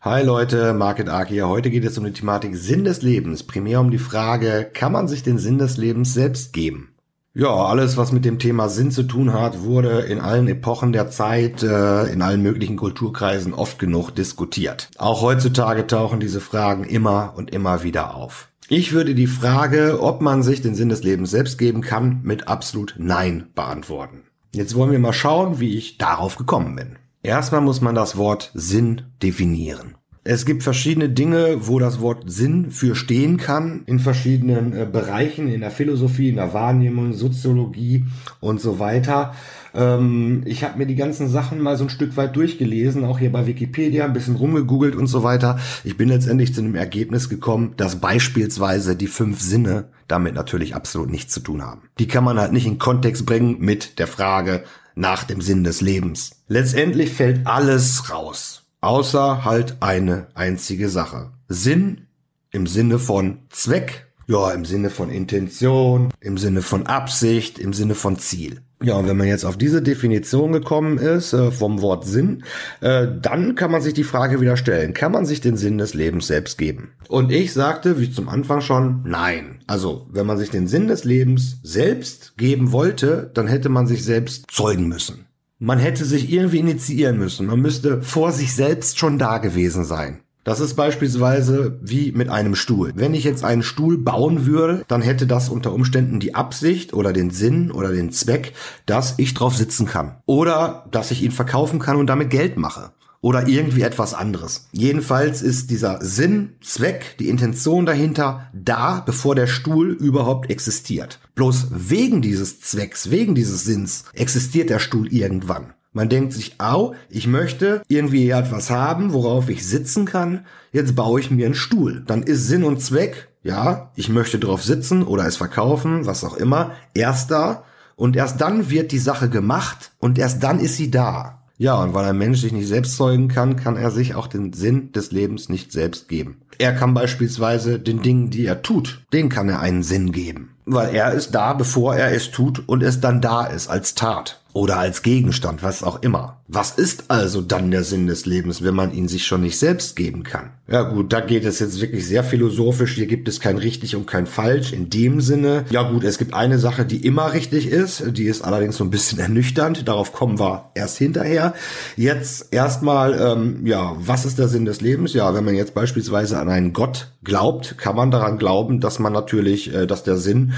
Hi Leute, Market Ark hier. Heute geht es um die Thematik Sinn des Lebens. Primär um die Frage, kann man sich den Sinn des Lebens selbst geben? Ja, alles, was mit dem Thema Sinn zu tun hat, wurde in allen Epochen der Zeit, äh, in allen möglichen Kulturkreisen oft genug diskutiert. Auch heutzutage tauchen diese Fragen immer und immer wieder auf. Ich würde die Frage, ob man sich den Sinn des Lebens selbst geben kann, mit absolut Nein beantworten. Jetzt wollen wir mal schauen, wie ich darauf gekommen bin. Erstmal muss man das Wort Sinn definieren. Es gibt verschiedene Dinge, wo das Wort Sinn für stehen kann, in verschiedenen äh, Bereichen, in der Philosophie, in der Wahrnehmung, Soziologie und so weiter. Ähm, ich habe mir die ganzen Sachen mal so ein Stück weit durchgelesen, auch hier bei Wikipedia, ein bisschen rumgegoogelt und so weiter. Ich bin letztendlich zu dem Ergebnis gekommen, dass beispielsweise die fünf Sinne damit natürlich absolut nichts zu tun haben. Die kann man halt nicht in Kontext bringen mit der Frage, nach dem Sinn des Lebens. Letztendlich fällt alles raus, außer halt eine einzige Sache. Sinn im Sinne von Zweck, ja, im Sinne von Intention, im Sinne von Absicht, im Sinne von Ziel. Ja, und wenn man jetzt auf diese Definition gekommen ist äh, vom Wort Sinn, äh, dann kann man sich die Frage wieder stellen, kann man sich den Sinn des Lebens selbst geben? Und ich sagte, wie zum Anfang schon, nein. Also, wenn man sich den Sinn des Lebens selbst geben wollte, dann hätte man sich selbst zeugen müssen. Man hätte sich irgendwie initiieren müssen. Man müsste vor sich selbst schon da gewesen sein. Das ist beispielsweise wie mit einem Stuhl. Wenn ich jetzt einen Stuhl bauen würde, dann hätte das unter Umständen die Absicht oder den Sinn oder den Zweck, dass ich drauf sitzen kann. Oder dass ich ihn verkaufen kann und damit Geld mache. Oder irgendwie etwas anderes. Jedenfalls ist dieser Sinn, Zweck, die Intention dahinter da, bevor der Stuhl überhaupt existiert. Bloß wegen dieses Zwecks, wegen dieses Sinns existiert der Stuhl irgendwann. Man denkt sich, au, ich möchte irgendwie etwas haben, worauf ich sitzen kann. Jetzt baue ich mir einen Stuhl. Dann ist Sinn und Zweck, ja, ich möchte drauf sitzen oder es verkaufen, was auch immer, erst da. Und erst dann wird die Sache gemacht und erst dann ist sie da. Ja, und weil ein Mensch sich nicht selbst zeugen kann, kann er sich auch den Sinn des Lebens nicht selbst geben. Er kann beispielsweise den Dingen, die er tut, den kann er einen Sinn geben. Weil er ist da, bevor er es tut und es dann da ist als Tat oder als Gegenstand, was auch immer. Was ist also dann der Sinn des Lebens, wenn man ihn sich schon nicht selbst geben kann? Ja gut, da geht es jetzt wirklich sehr philosophisch. Hier gibt es kein richtig und kein falsch in dem Sinne. Ja gut, es gibt eine Sache, die immer richtig ist. Die ist allerdings so ein bisschen ernüchternd. Darauf kommen wir erst hinterher. Jetzt erstmal, ähm, ja, was ist der Sinn des Lebens? Ja, wenn man jetzt beispielsweise an einen Gott glaubt, kann man daran glauben, dass man natürlich, äh, dass der Sinn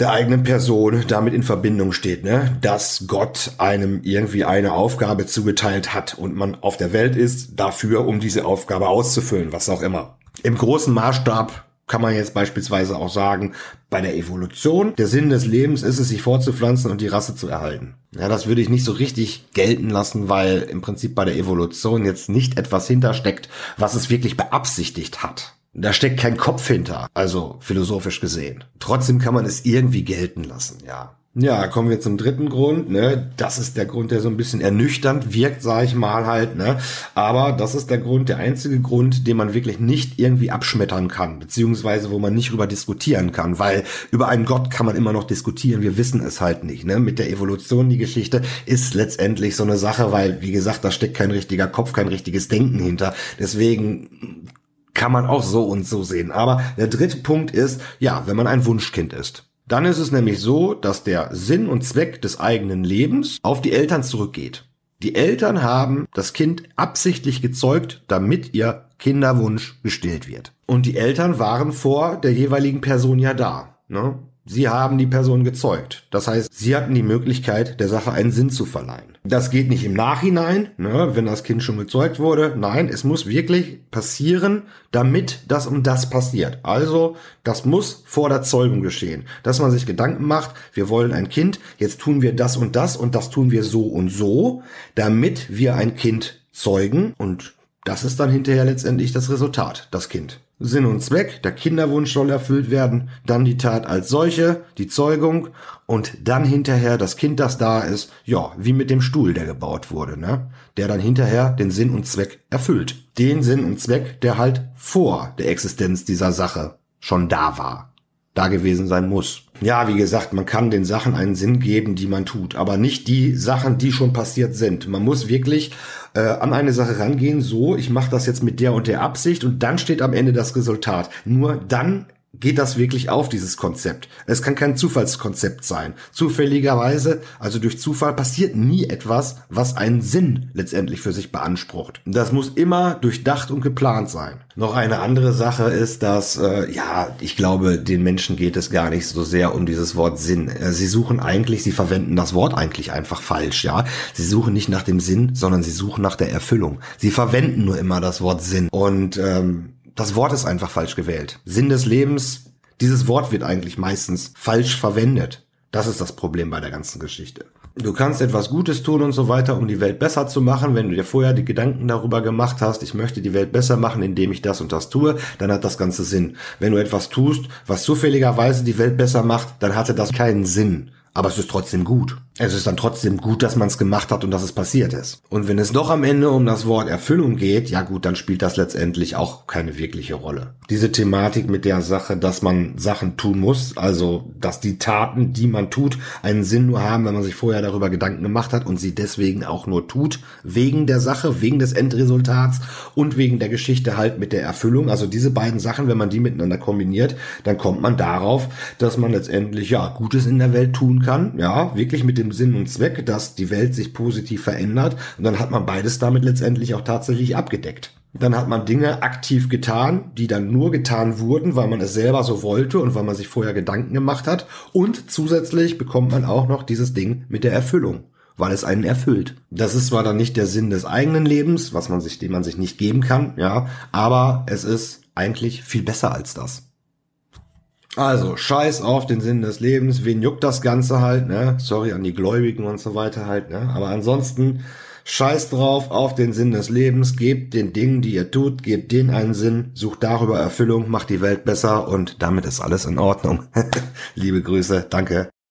der eigenen Person damit in Verbindung steht, ne? dass Gott einem irgendwie eine Aufgabe zugeteilt hat und man auf der Welt ist dafür, um diese Aufgabe auszufüllen, was auch immer. Im großen Maßstab kann man jetzt beispielsweise auch sagen, bei der Evolution, der Sinn des Lebens ist es, sich fortzupflanzen und die Rasse zu erhalten. Ja, das würde ich nicht so richtig gelten lassen, weil im Prinzip bei der Evolution jetzt nicht etwas hintersteckt, was es wirklich beabsichtigt hat. Da steckt kein Kopf hinter, also philosophisch gesehen. Trotzdem kann man es irgendwie gelten lassen, ja. Ja, kommen wir zum dritten Grund, ne? Das ist der Grund, der so ein bisschen ernüchternd wirkt, sage ich mal halt, ne? Aber das ist der Grund, der einzige Grund, den man wirklich nicht irgendwie abschmettern kann, beziehungsweise wo man nicht drüber diskutieren kann, weil über einen Gott kann man immer noch diskutieren, wir wissen es halt nicht, ne? Mit der Evolution, die Geschichte ist letztendlich so eine Sache, weil, wie gesagt, da steckt kein richtiger Kopf, kein richtiges Denken hinter. Deswegen kann man auch so und so sehen. Aber der dritte Punkt ist, ja, wenn man ein Wunschkind ist. Dann ist es nämlich so, dass der Sinn und Zweck des eigenen Lebens auf die Eltern zurückgeht. Die Eltern haben das Kind absichtlich gezeugt, damit ihr Kinderwunsch gestillt wird. Und die Eltern waren vor der jeweiligen Person ja da. Ne? Sie haben die Person gezeugt. Das heißt, sie hatten die Möglichkeit, der Sache einen Sinn zu verleihen. Das geht nicht im Nachhinein, ne, wenn das Kind schon gezeugt wurde. Nein, es muss wirklich passieren, damit das und das passiert. Also, das muss vor der Zeugung geschehen. Dass man sich Gedanken macht, wir wollen ein Kind, jetzt tun wir das und das und das tun wir so und so, damit wir ein Kind zeugen und das ist dann hinterher letztendlich das Resultat, das Kind. Sinn und Zweck, der Kinderwunsch soll erfüllt werden, dann die Tat als solche, die Zeugung und dann hinterher das Kind, das da ist, ja, wie mit dem Stuhl, der gebaut wurde, ne? Der dann hinterher den Sinn und Zweck erfüllt. Den Sinn und Zweck, der halt vor der Existenz dieser Sache schon da war. Da gewesen sein muss. Ja, wie gesagt, man kann den Sachen einen Sinn geben, die man tut, aber nicht die Sachen, die schon passiert sind. Man muss wirklich äh, an eine Sache rangehen, so, ich mache das jetzt mit der und der Absicht und dann steht am Ende das Resultat. Nur dann geht das wirklich auf, dieses Konzept. Es kann kein Zufallskonzept sein. Zufälligerweise, also durch Zufall, passiert nie etwas, was einen Sinn letztendlich für sich beansprucht. Das muss immer durchdacht und geplant sein. Noch eine andere Sache ist, dass, äh, ja, ich glaube, den Menschen geht es gar nicht so sehr um dieses Wort Sinn. Äh, sie suchen eigentlich, sie verwenden das Wort eigentlich einfach falsch, ja. Sie suchen nicht nach dem Sinn, sondern sie suchen nach der Erfüllung. Sie verwenden nur immer das Wort Sinn. Und ähm, das Wort ist einfach falsch gewählt. Sinn des Lebens, dieses Wort wird eigentlich meistens falsch verwendet. Das ist das Problem bei der ganzen Geschichte. Du kannst etwas Gutes tun und so weiter, um die Welt besser zu machen. Wenn du dir vorher die Gedanken darüber gemacht hast, ich möchte die Welt besser machen, indem ich das und das tue, dann hat das Ganze Sinn. Wenn du etwas tust, was zufälligerweise die Welt besser macht, dann hatte das keinen Sinn. Aber es ist trotzdem gut. Es ist dann trotzdem gut, dass man es gemacht hat und dass es passiert ist. Und wenn es doch am Ende um das Wort Erfüllung geht, ja gut, dann spielt das letztendlich auch keine wirkliche Rolle. Diese Thematik mit der Sache, dass man Sachen tun muss, also dass die Taten, die man tut, einen Sinn nur haben, wenn man sich vorher darüber Gedanken gemacht hat und sie deswegen auch nur tut, wegen der Sache, wegen des Endresultats und wegen der Geschichte halt mit der Erfüllung. Also diese beiden Sachen, wenn man die miteinander kombiniert, dann kommt man darauf, dass man letztendlich ja Gutes in der Welt tun kann, ja, wirklich mit dem Sinn und Zweck, dass die Welt sich positiv verändert und dann hat man beides damit letztendlich auch tatsächlich abgedeckt. Dann hat man Dinge aktiv getan, die dann nur getan wurden, weil man es selber so wollte und weil man sich vorher Gedanken gemacht hat. Und zusätzlich bekommt man auch noch dieses Ding mit der Erfüllung, weil es einen erfüllt. Das ist zwar dann nicht der Sinn des eigenen Lebens, was man sich, den man sich nicht geben kann, ja, aber es ist eigentlich viel besser als das. Also, scheiß auf den Sinn des Lebens, wen juckt das Ganze halt, ne? Sorry an die Gläubigen und so weiter halt, ne? Aber ansonsten, scheiß drauf auf den Sinn des Lebens, gebt den Dingen, die ihr tut, gebt denen einen Sinn, sucht darüber Erfüllung, macht die Welt besser und damit ist alles in Ordnung. Liebe Grüße, danke.